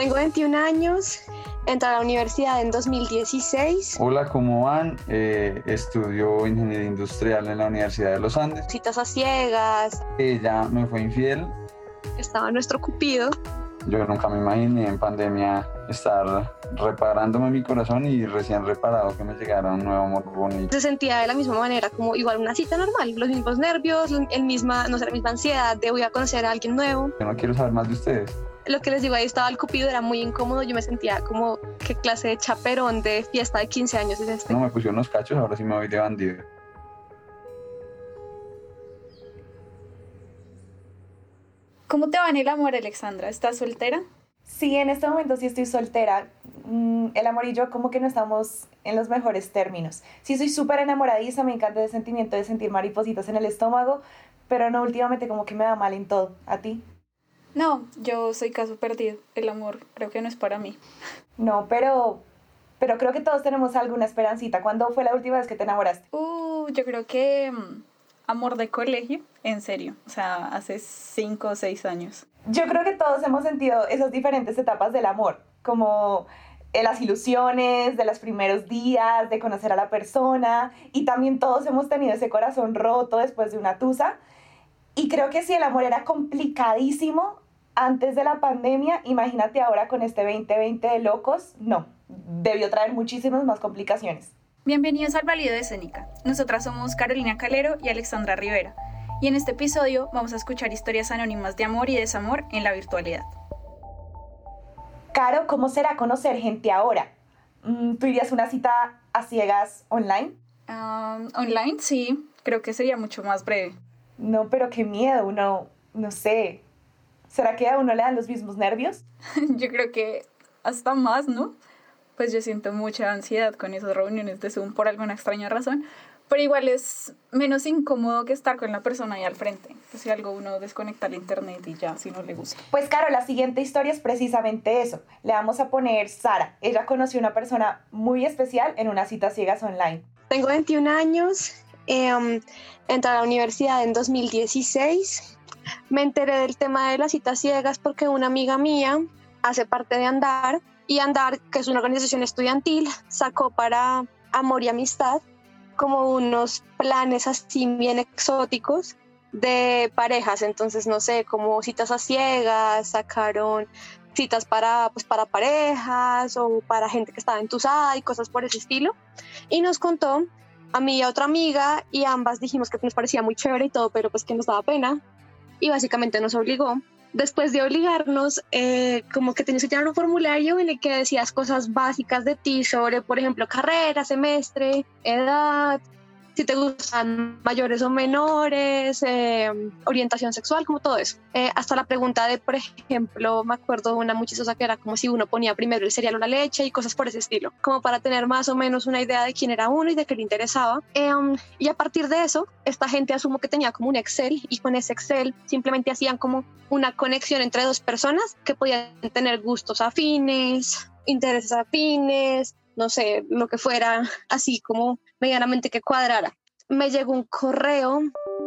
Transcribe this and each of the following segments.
Tengo 21 años, entré a la universidad en 2016. Hola, ¿cómo van? Eh, estudio ingeniería industrial en la Universidad de los Andes. Citas a ciegas. Ella me fue infiel. Estaba nuestro cupido. Yo nunca me imaginé en pandemia estar reparándome mi corazón y recién reparado que me llegara un nuevo amor bonito. Se sentía de la misma manera, como igual una cita normal, los mismos nervios, el misma, no sé, la misma ansiedad de voy a conocer a alguien nuevo. Yo no quiero saber más de ustedes. Lo que les digo, ahí estaba el cupido, era muy incómodo, yo me sentía como, ¿qué clase de chaperón de fiesta de 15 años es este? No me pusieron unos cachos, ahora sí me voy de bandido. ¿Cómo te va en el amor, Alexandra? ¿Estás soltera? Sí, en este momento sí estoy soltera. Mm, el amor y yo como que no estamos en los mejores términos. Sí soy súper enamoradiza, me encanta el sentimiento de sentir maripositas en el estómago, pero no, últimamente como que me da mal en todo. ¿A ti? No, yo soy caso perdido. El amor creo que no es para mí. No, pero, pero creo que todos tenemos alguna esperancita. ¿Cuándo fue la última vez que te enamoraste? Uh, yo creo que mm, amor de colegio, en serio. O sea, hace cinco o seis años. Yo creo que todos hemos sentido esas diferentes etapas del amor, como las ilusiones de los primeros días, de conocer a la persona, y también todos hemos tenido ese corazón roto después de una tusa. Y creo que si el amor era complicadísimo antes de la pandemia, imagínate ahora con este 2020 de locos, no, debió traer muchísimas más complicaciones. Bienvenidos al Valido de Escénica. Nosotras somos Carolina Calero y Alexandra Rivera. Y en este episodio vamos a escuchar historias anónimas de amor y desamor en la virtualidad. Caro, ¿cómo será conocer gente ahora? Mm, ¿Tú irías una cita a ciegas online? online, sí. Creo que sería mucho más breve. No, pero qué miedo, uno, no sé. ¿Será que a uno le dan los mismos nervios? yo creo que hasta más, ¿no? Pues yo siento mucha ansiedad con esas reuniones de Zoom por alguna extraña razón, pero igual es menos incómodo que estar con la persona ahí al frente. Pues si algo uno desconecta el internet y ya, si no le gusta. Pues claro, la siguiente historia es precisamente eso. Le vamos a poner Sara. Ella conoció a una persona muy especial en una cita ciegas online. Tengo 21 años, eh, a la universidad en 2016. Me enteré del tema de las citas ciegas porque una amiga mía hace parte de Andar y Andar, que es una organización estudiantil, sacó para Amor y Amistad como unos planes así bien exóticos de parejas, entonces no sé, como citas a ciegas, sacaron citas para, pues, para parejas o para gente que estaba entusada y cosas por ese estilo. Y nos contó a mí y a otra amiga y ambas dijimos que nos parecía muy chévere y todo, pero pues que nos daba pena. Y básicamente nos obligó. Después de obligarnos, eh, como que tenías que llenar un formulario en el que decías cosas básicas de ti sobre, por ejemplo, carrera, semestre, edad, si te gustan mayores o menores, eh, orientación sexual, como todo eso. Eh, hasta la pregunta de, por ejemplo, me acuerdo de una muy que era como si uno ponía primero el cereal o la leche y cosas por ese estilo, como para tener más o menos una idea de quién era uno y de qué le interesaba. Em, y a partir de eso, esta gente asumo que tenía como un Excel y con ese Excel simplemente hacían como una conexión entre dos personas que podían tener gustos afines, intereses afines, no sé, lo que fuera, así como medianamente que cuadrara. Me llegó un correo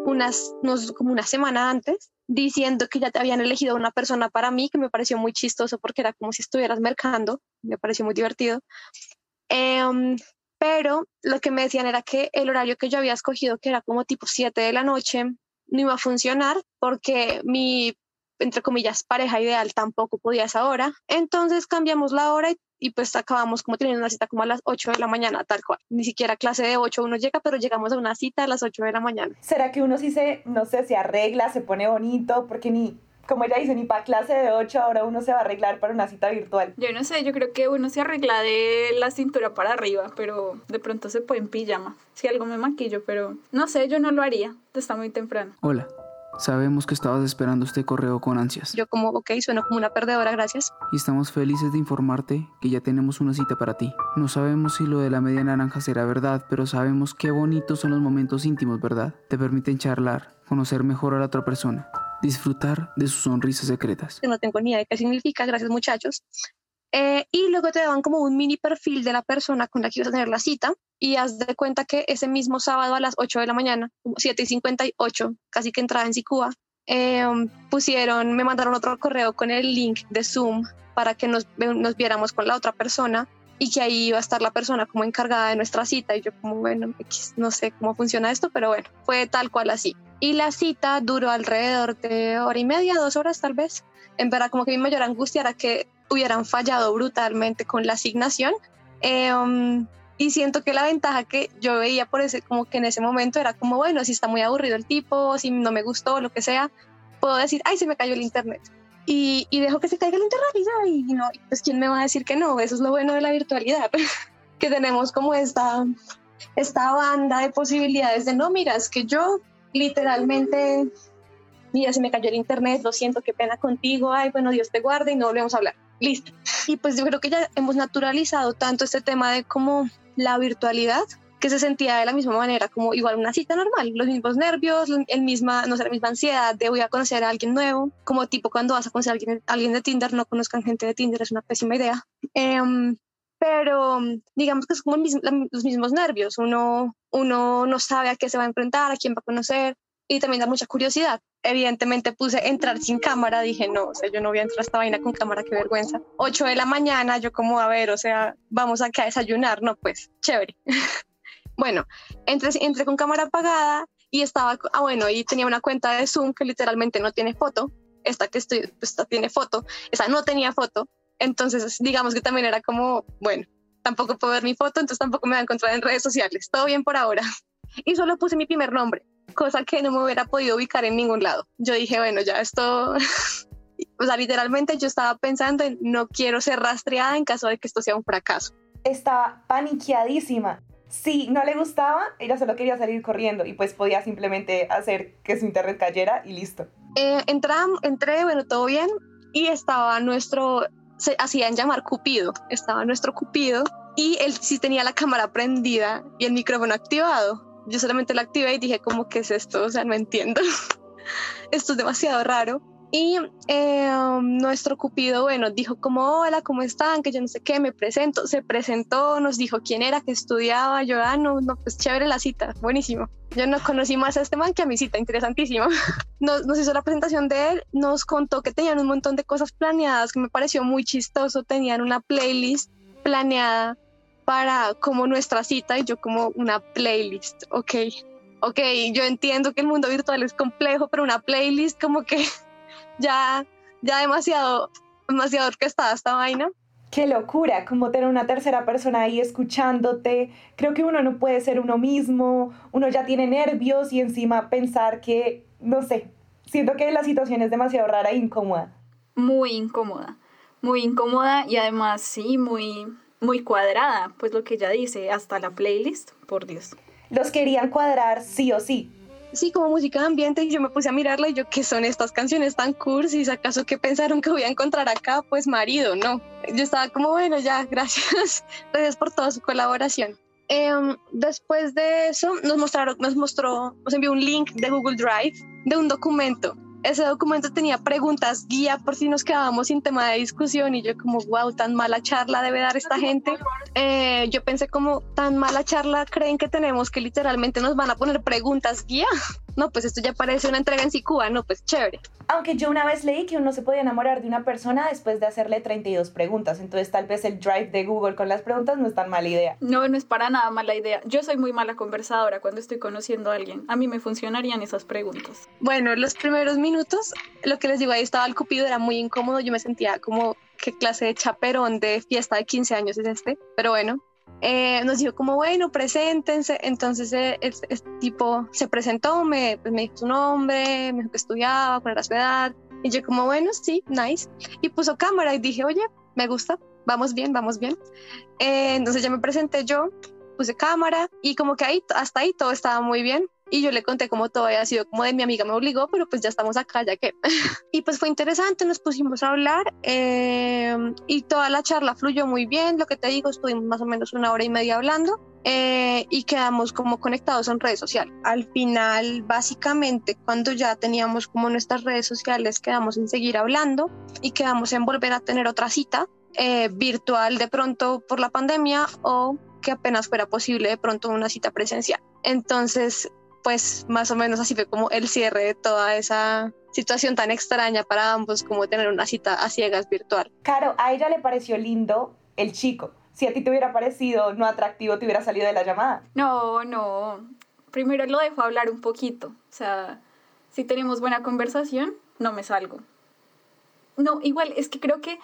unas, no, como una semana antes diciendo que ya te habían elegido una persona para mí, que me pareció muy chistoso porque era como si estuvieras mercando, me pareció muy divertido. Em, pero lo que me decían era que el horario que yo había escogido, que era como tipo 7 de la noche, no iba a funcionar porque mi, entre comillas, pareja ideal tampoco podía esa hora. Entonces cambiamos la hora y y pues acabamos como teniendo una cita como a las 8 de la mañana, tal cual. Ni siquiera clase de 8 uno llega, pero llegamos a una cita a las 8 de la mañana. ¿Será que uno sí se, no sé, se arregla, se pone bonito? Porque ni, como ella dice, ni para clase de 8 ahora uno se va a arreglar para una cita virtual. Yo no sé, yo creo que uno se arregla de la cintura para arriba, pero de pronto se puede en pijama. Si algo me maquillo, pero no sé, yo no lo haría. Está muy temprano. Hola. Sabemos que estabas esperando este correo con ansias. Yo como, ok, sueno como una perdedora, gracias. Y estamos felices de informarte que ya tenemos una cita para ti. No sabemos si lo de la media naranja será verdad, pero sabemos qué bonitos son los momentos íntimos, ¿verdad? Te permiten charlar, conocer mejor a la otra persona, disfrutar de sus sonrisas secretas. No tengo ni idea de qué significa, gracias muchachos. Eh, y luego te daban como un mini perfil de la persona con la que ibas a tener la cita y haz de cuenta que ese mismo sábado a las 8 de la mañana, 7 y 58, casi que entraba en Sicúa, em, pusieron, me mandaron otro correo con el link de Zoom para que nos, nos viéramos con la otra persona y que ahí iba a estar la persona como encargada de nuestra cita y yo como bueno, no sé cómo funciona esto, pero bueno, fue tal cual así. Y la cita duró alrededor de hora y media, dos horas tal vez. En verdad como que mi mayor angustia era que hubieran fallado brutalmente con la asignación. Em, y siento que la ventaja que yo veía por ese, como que en ese momento era como, bueno, si está muy aburrido el tipo, si no me gustó, lo que sea, puedo decir, ay, se me cayó el internet y, y dejo que se caiga el internet y no, pues quién me va a decir que no, eso es lo bueno de la virtualidad, que tenemos como esta, esta banda de posibilidades de no, mira, es que yo literalmente, mira, se me cayó el internet, lo siento, qué pena contigo, ay, bueno, Dios te guarde y no volvemos a hablar, listo. Y pues yo creo que ya hemos naturalizado tanto este tema de como la virtualidad que se sentía de la misma manera, como igual una cita normal, los mismos nervios, el misma, no sé, la misma ansiedad de voy a conocer a alguien nuevo, como tipo cuando vas a conocer a alguien, alguien de Tinder, no conozcan gente de Tinder, es una pésima idea. Em, pero digamos que es como los mismos nervios, uno, uno no sabe a qué se va a enfrentar, a quién va a conocer y también da mucha curiosidad. Evidentemente puse entrar sin cámara, dije no, o sea, yo no voy a entrar a esta vaina con cámara, qué vergüenza. 8 de la mañana, yo como, a ver, o sea, vamos acá a desayunar, no, pues, chévere. Bueno, entré, entré con cámara apagada y estaba, ah, bueno, y tenía una cuenta de Zoom que literalmente no tiene foto. Esta que estoy, pues, esta tiene foto, esa no tenía foto. Entonces, digamos que también era como, bueno, tampoco puedo ver mi foto, entonces tampoco me voy a encontrar en redes sociales. Todo bien por ahora. Y solo puse mi primer nombre, cosa que no me hubiera podido ubicar en ningún lado. Yo dije, bueno, ya esto, o sea, literalmente yo estaba pensando en no quiero ser rastreada en caso de que esto sea un fracaso. Estaba paniqueadísima si no le gustaba, ella solo quería salir corriendo y pues podía simplemente hacer que su internet cayera y listo. Eh, entré, bueno, todo bien y estaba nuestro, se hacían llamar Cupido, estaba nuestro Cupido y él sí tenía la cámara prendida y el micrófono activado. Yo solamente lo activé y dije, ¿cómo que es esto? O sea, no entiendo. esto es demasiado raro. Y eh, nuestro Cupido, bueno, dijo como, hola, ¿cómo están? Que yo no sé qué, me presento. Se presentó, nos dijo quién era, que estudiaba. Yo, ah, no, no, pues chévere la cita, buenísimo. Yo no conocí más a este man que a mi cita, interesantísimo. Nos, nos hizo la presentación de él, nos contó que tenían un montón de cosas planeadas, que me pareció muy chistoso. Tenían una playlist planeada para como nuestra cita y yo como una playlist, ok. Ok, yo entiendo que el mundo virtual es complejo, pero una playlist como que ya, ya demasiado, demasiado orquestada esta vaina. Qué locura, como tener una tercera persona ahí escuchándote. Creo que uno no puede ser uno mismo, uno ya tiene nervios y encima pensar que, no sé, siento que la situación es demasiado rara e incómoda. Muy incómoda, muy incómoda y además sí, muy, muy cuadrada, pues lo que ella dice, hasta la playlist, por Dios. Los querían cuadrar sí o sí, sí, como música de ambiente y yo me puse a mirarla y yo, ¿qué son estas canciones tan cursis? ¿Acaso qué pensaron que voy a encontrar acá? Pues marido, no. Yo estaba como, bueno, ya, gracias. Gracias por toda su colaboración. Em, después de eso nos mostraron, nos mostró, nos envió un link de Google Drive de un documento ese documento tenía preguntas guía por si nos quedábamos sin tema de discusión y yo como, wow, tan mala charla debe dar esta gente. Eh, yo pensé como, tan mala charla creen que tenemos que literalmente nos van a poner preguntas guía. No, pues esto ya parece una entrega en Sicuba, no, pues chévere. Aunque yo una vez leí que uno se podía enamorar de una persona después de hacerle 32 preguntas, entonces tal vez el drive de Google con las preguntas no es tan mala idea. No, no es para nada mala idea. Yo soy muy mala conversadora cuando estoy conociendo a alguien. A mí me funcionarían esas preguntas. Bueno, los primeros minutos minutos, lo que les digo, ahí estaba el cupido, era muy incómodo, yo me sentía como qué clase de chaperón de fiesta de 15 años es este, pero bueno, eh, nos dijo como, bueno, preséntense, entonces eh, el, tipo se presentó, me, pues, me dijo su nombre, me dijo que estudiaba, cuál era su edad, y yo como, bueno, sí, nice, y puso cámara y dije, oye, me gusta, vamos bien, vamos bien, eh, entonces ya me presenté yo, puse cámara y como que ahí, hasta ahí todo estaba muy bien y yo le conté cómo todo había sido como de mi amiga me obligó, pero pues ya estamos acá, ya que. y pues fue interesante, nos pusimos a hablar eh, y toda la charla fluyó muy bien, lo que te digo, estuvimos más o menos una hora y media hablando. Eh, y quedamos como conectados en redes sociales. Al final, básicamente, cuando ya teníamos como nuestras redes sociales, quedamos en seguir hablando y quedamos en volver a tener otra cita eh, virtual de pronto por la pandemia o que apenas fuera posible de pronto una cita presencial. Entonces, pues más o menos así fue como el cierre de toda esa situación tan extraña para ambos como tener una cita a ciegas virtual. Caro, a ella le pareció lindo el chico. Si a ti te hubiera parecido no atractivo, te hubiera salido de la llamada. No, no. Primero lo dejo hablar un poquito. O sea, si tenemos buena conversación, no me salgo. No, igual, es que creo que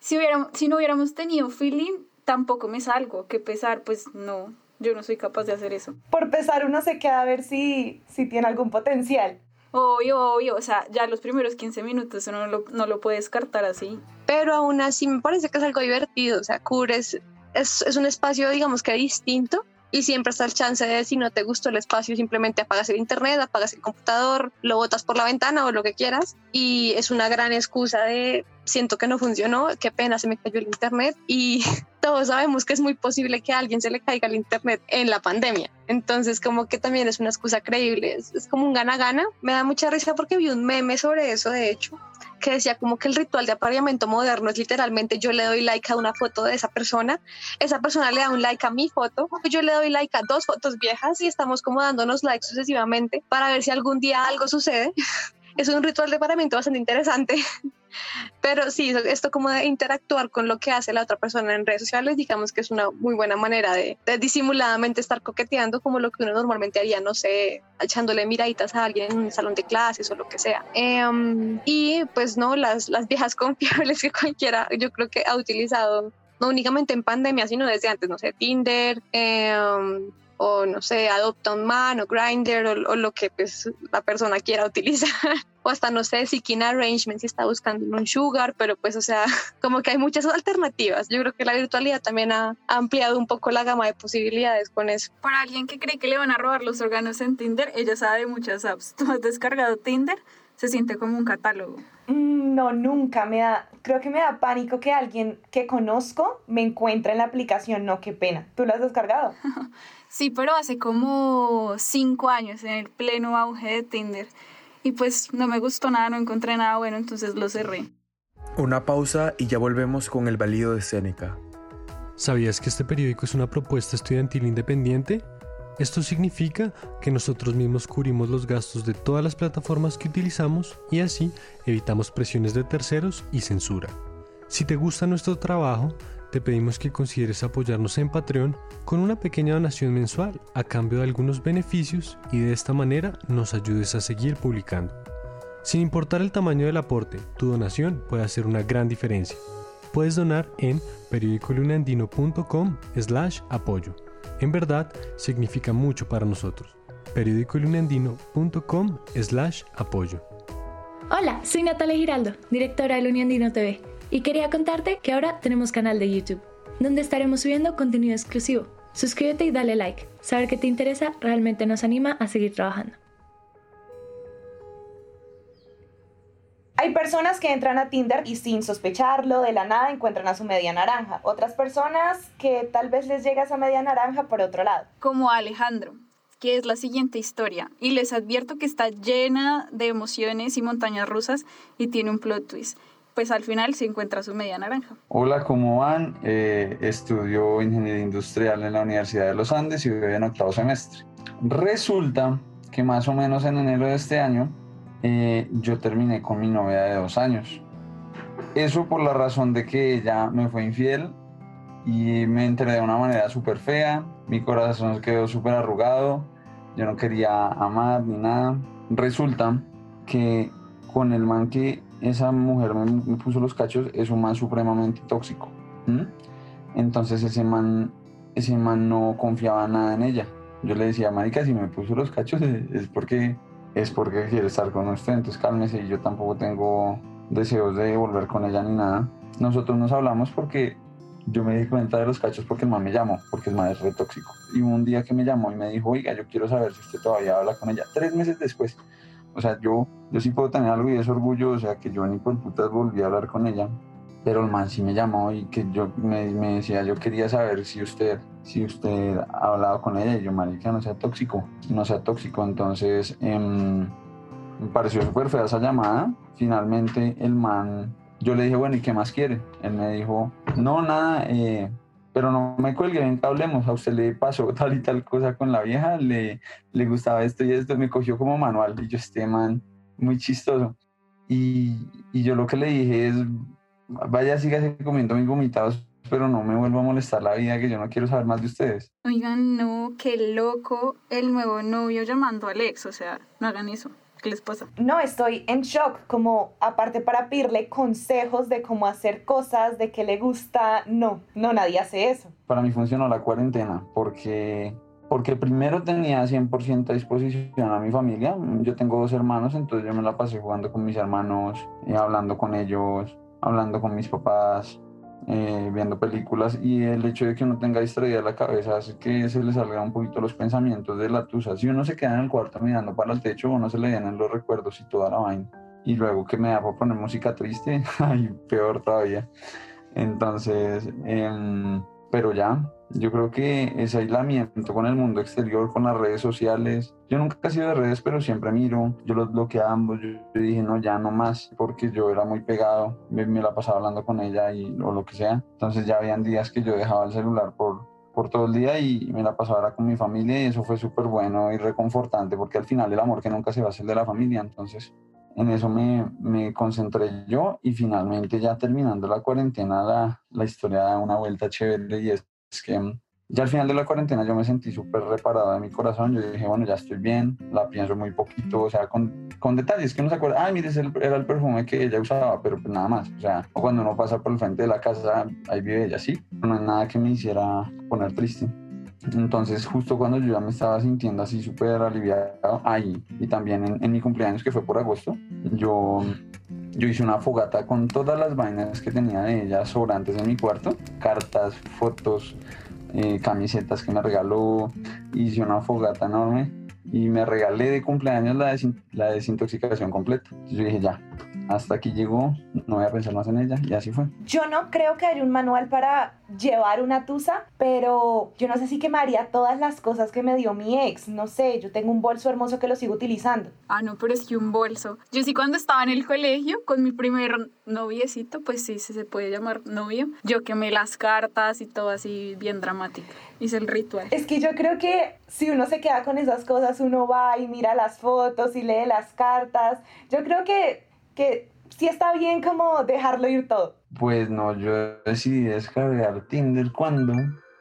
si, hubiéramos, si no hubiéramos tenido feeling, tampoco me salgo. Que pesar, pues no, yo no soy capaz de hacer eso. Por pesar uno se queda a ver si, si tiene algún potencial. Obvio, obvio, o sea, ya los primeros 15 minutos uno no lo, no lo puede descartar así. Pero aún así me parece que es algo divertido, o sea, cubres, es, es un espacio, digamos que distinto, y siempre está el chance de si no te gustó el espacio simplemente apagas el internet, apagas el computador, lo botas por la ventana o lo que quieras y es una gran excusa de siento que no funcionó, qué pena se me cayó el internet y todos sabemos que es muy posible que a alguien se le caiga el internet en la pandemia. Entonces como que también es una excusa creíble, es, es como un gana-gana. Me da mucha risa porque vi un meme sobre eso de hecho que decía como que el ritual de apareamiento moderno es literalmente yo le doy like a una foto de esa persona, esa persona le da un like a mi foto, yo le doy like a dos fotos viejas y estamos como dándonos likes sucesivamente para ver si algún día algo sucede. Es un ritual de apareamiento bastante interesante. Pero sí, esto como de interactuar con lo que hace la otra persona en redes sociales, digamos que es una muy buena manera de, de disimuladamente estar coqueteando como lo que uno normalmente haría, no sé, echándole miraditas a alguien en un salón de clases o lo que sea. Eh, y pues no, las, las viejas confiables que cualquiera yo creo que ha utilizado, no únicamente en pandemia, sino desde antes, no sé, Tinder. Eh, o no sé, Adopta un Man o Grinder o, o, lo que pues la persona quiera utilizar o hasta no sé, Seeking Arrangement si está buscando un sugar, pero pues o sea, como que hay muchas alternativas. Yo creo que la virtualidad también ha ampliado un poco la gama de posibilidades con eso. Para alguien que cree que le van a robar los órganos en Tinder, ella sabe muchas apps. ¿Tú has descargado Tinder? Se siente como un catálogo. No, nunca me da, creo que me da pánico que alguien que conozco me encuentre en la aplicación, no, qué pena. ¿Tú la has descargado? Sí, pero hace como cinco años, en el pleno auge de Tinder. Y pues no me gustó nada, no encontré nada bueno, entonces lo cerré. Una pausa y ya volvemos con el valido de Seneca. ¿Sabías que este periódico es una propuesta estudiantil independiente? Esto significa que nosotros mismos cubrimos los gastos de todas las plataformas que utilizamos y así evitamos presiones de terceros y censura. Si te gusta nuestro trabajo, te pedimos que consideres apoyarnos en Patreon con una pequeña donación mensual a cambio de algunos beneficios y de esta manera nos ayudes a seguir publicando. Sin importar el tamaño del aporte, tu donación puede hacer una gran diferencia. Puedes donar en periodicolunandino.com slash apoyo. En verdad, significa mucho para nosotros. periodicolunandino.com slash apoyo. Hola, soy Natalia Giraldo, directora de Uniandino TV y quería contarte que ahora tenemos canal de YouTube, donde estaremos subiendo contenido exclusivo. Suscríbete y dale like. Saber que te interesa realmente nos anima a seguir trabajando. Hay personas que entran a Tinder y sin sospecharlo, de la nada encuentran a su media naranja. Otras personas que tal vez les llega esa media naranja por otro lado. Como Alejandro, que es la siguiente historia. Y les advierto que está llena de emociones y montañas rusas y tiene un plot twist pues al final se encuentra su media naranja. Hola, ¿cómo van? Eh, estudio Ingeniería Industrial en la Universidad de los Andes y voy en octavo semestre. Resulta que más o menos en enero de este año eh, yo terminé con mi novia de dos años. Eso por la razón de que ella me fue infiel y me enteré de una manera súper fea, mi corazón quedó súper arrugado, yo no quería amar ni nada. Resulta que con el man que esa mujer me, me, puso los cachos es un man supremamente tóxico. Entonces ese man, ese man no confiaba nada en ella. Yo le decía, marica, si me puso los cachos es, es porque es porque quiere estar con usted, entonces cálmese y yo tampoco tengo deseos de volver con ella ni nada. Nosotros nos hablamos porque yo me di cuenta de los cachos porque el man me llamó, porque el man es re tóxico. Y un día que me llamó y me dijo, oiga, yo quiero saber si usted todavía habla con ella. Tres meses después, o sea, yo, yo sí puedo tener algo y es orgullo, o sea, que yo ni por putas volví a hablar con ella, pero el man sí me llamó y que yo me, me decía, yo quería saber si usted, si usted ha hablado con ella y yo, marica, no sea tóxico, no sea tóxico, entonces eh, me pareció súper fea esa llamada, finalmente el man, yo le dije, bueno, ¿y qué más quiere? Él me dijo, no, nada, eh, pero no me cuelgue, ven, hablemos, a usted le pasó tal y tal cosa con la vieja, le, le gustaba esto y esto, me cogió como manual y yo, este man, muy chistoso. Y, y yo lo que le dije es, vaya, sígase comiendo mis vomitados, pero no me vuelva a molestar la vida, que yo no quiero saber más de ustedes. Oigan, no, qué loco el nuevo novio llamando al ex, o sea, no hagan eso. ¿Qué les pasa? No, estoy en shock, como aparte para pedirle consejos de cómo hacer cosas, de qué le gusta, no, no, nadie hace eso. Para mí funcionó la cuarentena, porque porque primero tenía 100% a disposición a mi familia. Yo tengo dos hermanos, entonces yo me la pasé jugando con mis hermanos, y hablando con ellos, hablando con mis papás, eh, viendo películas y el hecho de que uno tenga distraída la cabeza hace que se le salgan un poquito los pensamientos de la tusa. Si uno se queda en el cuarto mirando para el techo, uno se le vienen los recuerdos y toda la vaina. Y luego que me da por poner música triste, ay, peor todavía. Entonces, eh, pero ya, yo creo que ese aislamiento con el mundo exterior, con las redes sociales, yo nunca he sido de redes, pero siempre miro, yo los bloqueé a ambos, yo, dije no, ya no más, porque yo era muy pegado, me, la pasaba hablando con ella y, o lo que sea, entonces ya habían días que yo dejaba el celular por, por todo el día y me la pasaba con mi familia y eso fue súper bueno y reconfortante, porque al final el amor que nunca se va a hacer de la familia, entonces en eso me, me, concentré yo y finalmente ya terminando la cuarentena la, la historia da una vuelta chévere y es es que mm, ya al final de la cuarentena yo me sentí súper reparado de mi corazón. Yo dije, bueno, ya estoy bien, la pienso muy poquito, o sea, con, con detalles que uno se acuerda, ay, mire, ese era el perfume que ella usaba, pero pues nada más. O sea, cuando uno pasa por el frente de la casa, ahí vive ella, sí. No hay nada que me hiciera poner triste. Entonces, justo cuando yo ya me estaba sintiendo así súper aliviado, ahí, y también en, en mi cumpleaños, que fue por agosto, yo yo hice una fogata con todas las vainas que tenía de ella sobrantes en mi cuarto, cartas, fotos, eh, camisetas que me regaló, hice una fogata enorme y me regalé de cumpleaños la, la desintoxicación completa. yo dije, ya, hasta aquí llegó, no voy a pensar más en ella y así fue. Yo no creo que haya un manual para llevar una tusa, pero yo no sé si quemaría todas las cosas que me dio mi ex, no sé, yo tengo un bolso hermoso que lo sigo utilizando. Ah, no, pero es que un bolso. Yo sí cuando estaba en el colegio con mi primer noviecito, pues sí, se puede llamar novio, yo quemé las cartas y todo así bien dramático. Hice el ritual. Es que yo creo que si uno se queda con esas cosas, uno va y mira las fotos y lee las cartas. Yo creo que que sí está bien como dejarlo ir todo. Pues no, yo decidí descargar Tinder cuando,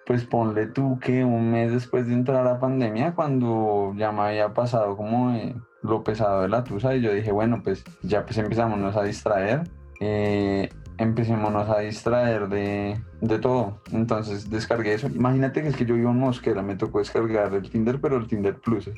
pues ponle tú que un mes después de entrar a la pandemia, cuando ya me había pasado como eh, lo pesado de la tusa y yo dije, bueno, pues ya pues empezamos a distraer. Eh, empecémonos a distraer de, de, todo. Entonces descargué eso. Imagínate que es que yo vivo en Mosquera, me tocó descargar el Tinder, pero el Tinder Plus.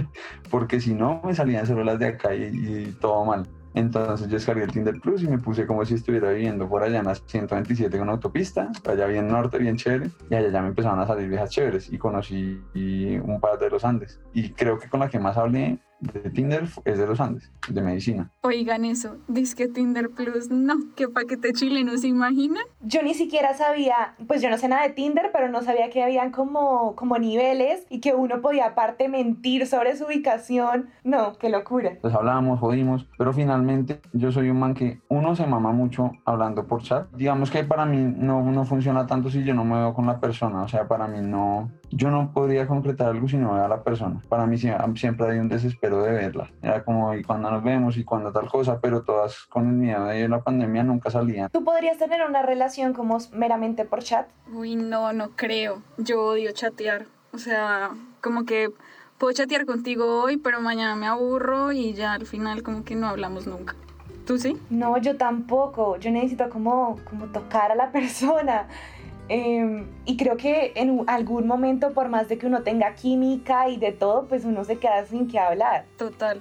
Porque si no, me salían solo las de acá y todo mal. Entonces yo descargué el Tinder Plus y me puse como si estuviera viviendo por allá en la 127 con autopista, allá bien norte, bien chévere, y allá ya me empezaron a salir viejas chéveres y conocí un par de los Andes. Y creo que con la que más hablé de Tinder es de los Andes, de medicina. Oigan eso, dice que Tinder Plus, no, qué paquete chileno, ¿se imaginan? Yo ni siquiera sabía, pues yo no sé nada de Tinder, pero no sabía que habían como, como niveles y que uno podía aparte mentir sobre su ubicación. No, qué locura. Pues hablábamos, jodimos, pero finalmente yo soy un man que uno se mama mucho hablando por chat. Digamos que para mí no, no funciona tanto si yo no me veo con la persona, o sea, para mí no, yo no podría concretar algo si no veo a la persona. Para mí siempre hay un desespero de verla. Era como, y cuando nos vemos y cuando tal cosa, pero todas con el miedo de la pandemia nunca salían. ¿Tú podrías tener una relación como meramente por chat? Uy, no, no creo. Yo odio chatear. O sea, como que puedo chatear contigo hoy, pero mañana me aburro y ya al final como que no hablamos nunca. ¿Tú sí? No, yo tampoco. Yo necesito como, como tocar a la persona. Em, y creo que en algún momento, por más de que uno tenga química y de todo, pues uno se queda sin qué hablar. Total.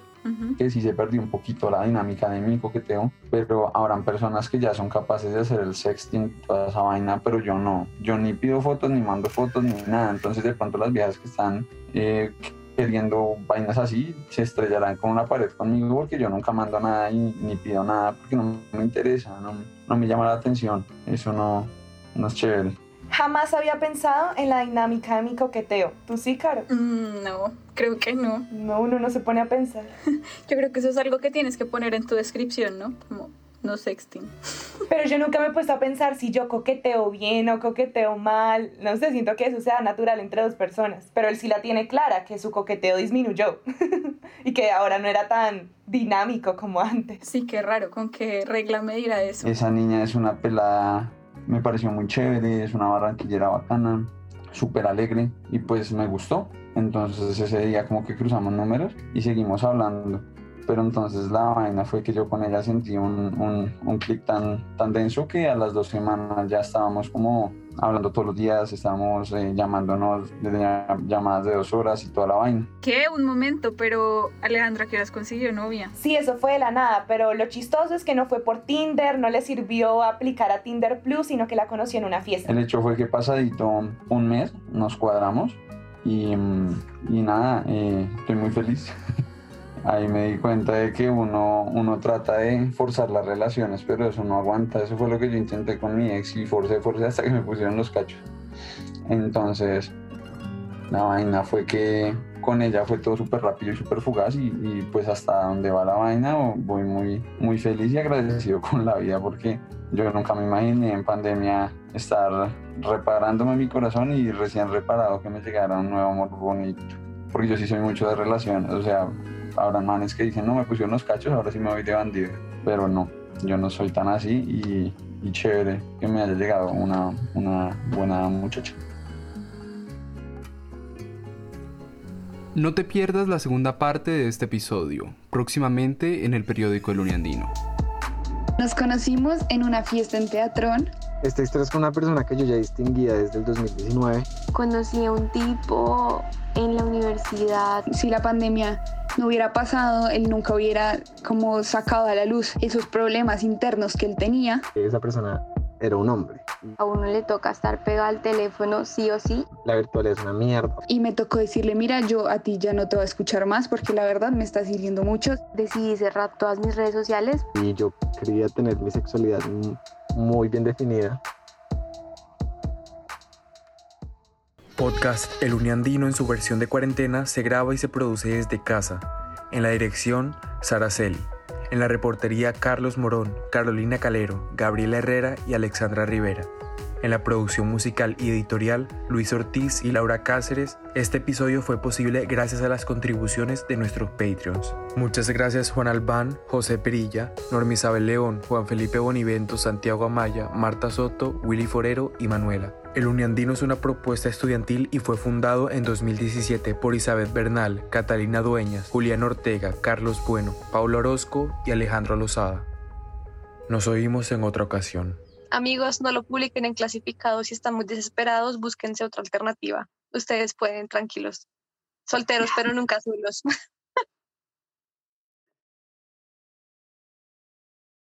Que sí se perdió un poquito la dinámica de mi coqueteo, pero habrán personas que ya son capaces de hacer el sexting, toda esa vaina, pero yo no. Yo ni pido fotos, ni mando fotos, ni nada. Entonces, de pronto, las viejas que están eh, queriendo vainas así se estrellarán con una pared conmigo porque yo nunca mando nada y ni pido nada porque no me interesa, no, no me llama la atención. Eso no, no es chévere. Jamás había pensado en la dinámica de mi coqueteo. ¿Tú sí, Caro? Mm, no, creo que no. No, uno no se pone a pensar. Yo creo que eso es algo que tienes que poner en tu descripción, ¿no? Como no sexting. Pero yo nunca me he puesto a pensar si yo coqueteo bien o coqueteo mal. No sé, siento que eso sea natural entre dos personas. Pero él sí la tiene clara, que su coqueteo disminuyó. y que ahora no era tan dinámico como antes. Sí, qué raro, ¿con qué regla me dirá eso? Esa niña es una pelada, me pareció muy chévere, es una barranquillera bacana, súper alegre y pues me gustó. Entonces ese día como que cruzamos números y seguimos hablando pero entonces la vaina fue que yo con ella sentí un, un, un clic tan, tan denso que a las dos semanas ya estábamos como hablando todos los días, estábamos eh, llamándonos desde llamadas de dos horas y toda la vaina. ¿Qué? Un momento, pero Alejandra, ¿qué has consiguió novia? Sí, eso fue de la nada, pero lo chistoso es que no fue por Tinder, no le sirvió aplicar a Tinder Plus, sino que la conocí en una fiesta. El hecho fue que pasadito un mes nos cuadramos y, y nada, eh, estoy muy feliz. ahí me di cuenta de que uno, uno trata de forzar las relaciones, pero eso no aguanta. Eso fue lo que yo intenté con mi ex y forcé, forcé hasta que me pusieron los cachos. Entonces, la vaina fue que con ella fue todo súper rápido y súper fugaz y, y, pues hasta donde va la vaina voy muy, muy feliz y agradecido con la vida porque yo nunca me imaginé en pandemia estar reparándome mi corazón y recién reparado que me llegara un nuevo amor bonito. Porque yo sí soy mucho de relaciones, o sea, habrá manes que dicen, no, me pusieron los cachos, ahora sí me voy de bandido. Pero no, yo no soy tan así y, y chévere que me haya llegado una, una buena muchacha. No te pierdas la segunda parte de este episodio, próximamente en el periódico El Uniandino. Nos conocimos en una fiesta en Teatrón. Esta historia es con una persona que yo ya distinguía desde el 2019. Conocí a un tipo en la universidad. Si la pandemia no hubiera pasado, él nunca hubiera como sacado a la luz esos problemas internos que él tenía. Esa persona era un hombre. A uno le toca estar pegado al teléfono sí o sí. La virtual es una mierda. Y me tocó decirle, mira, yo a ti ya no te voy a escuchar más porque la verdad me estás hiriendo mucho. Decidí cerrar todas mis redes sociales. Y yo quería tener mi sexualidad muy bien definida. Podcast El Uniandino en su versión de cuarentena se graba y se produce desde casa. En la dirección, Sara Celi. En la reportería, Carlos Morón, Carolina Calero, Gabriela Herrera y Alexandra Rivera. En la producción musical y editorial, Luis Ortiz y Laura Cáceres. Este episodio fue posible gracias a las contribuciones de nuestros Patreons. Muchas gracias Juan Albán, José Perilla, Norma Isabel León, Juan Felipe Bonivento, Santiago Amaya, Marta Soto, Willy Forero y Manuela. El Uniandino es una propuesta estudiantil y fue fundado en 2017 por Isabel Bernal, Catalina Dueñas, Julián Ortega, Carlos Bueno, Paulo Orozco y Alejandro Lozada. Nos oímos en otra ocasión. Amigos, no lo publiquen en clasificados si están muy desesperados, búsquense otra alternativa. Ustedes pueden, tranquilos. Solteros, pero nunca solos.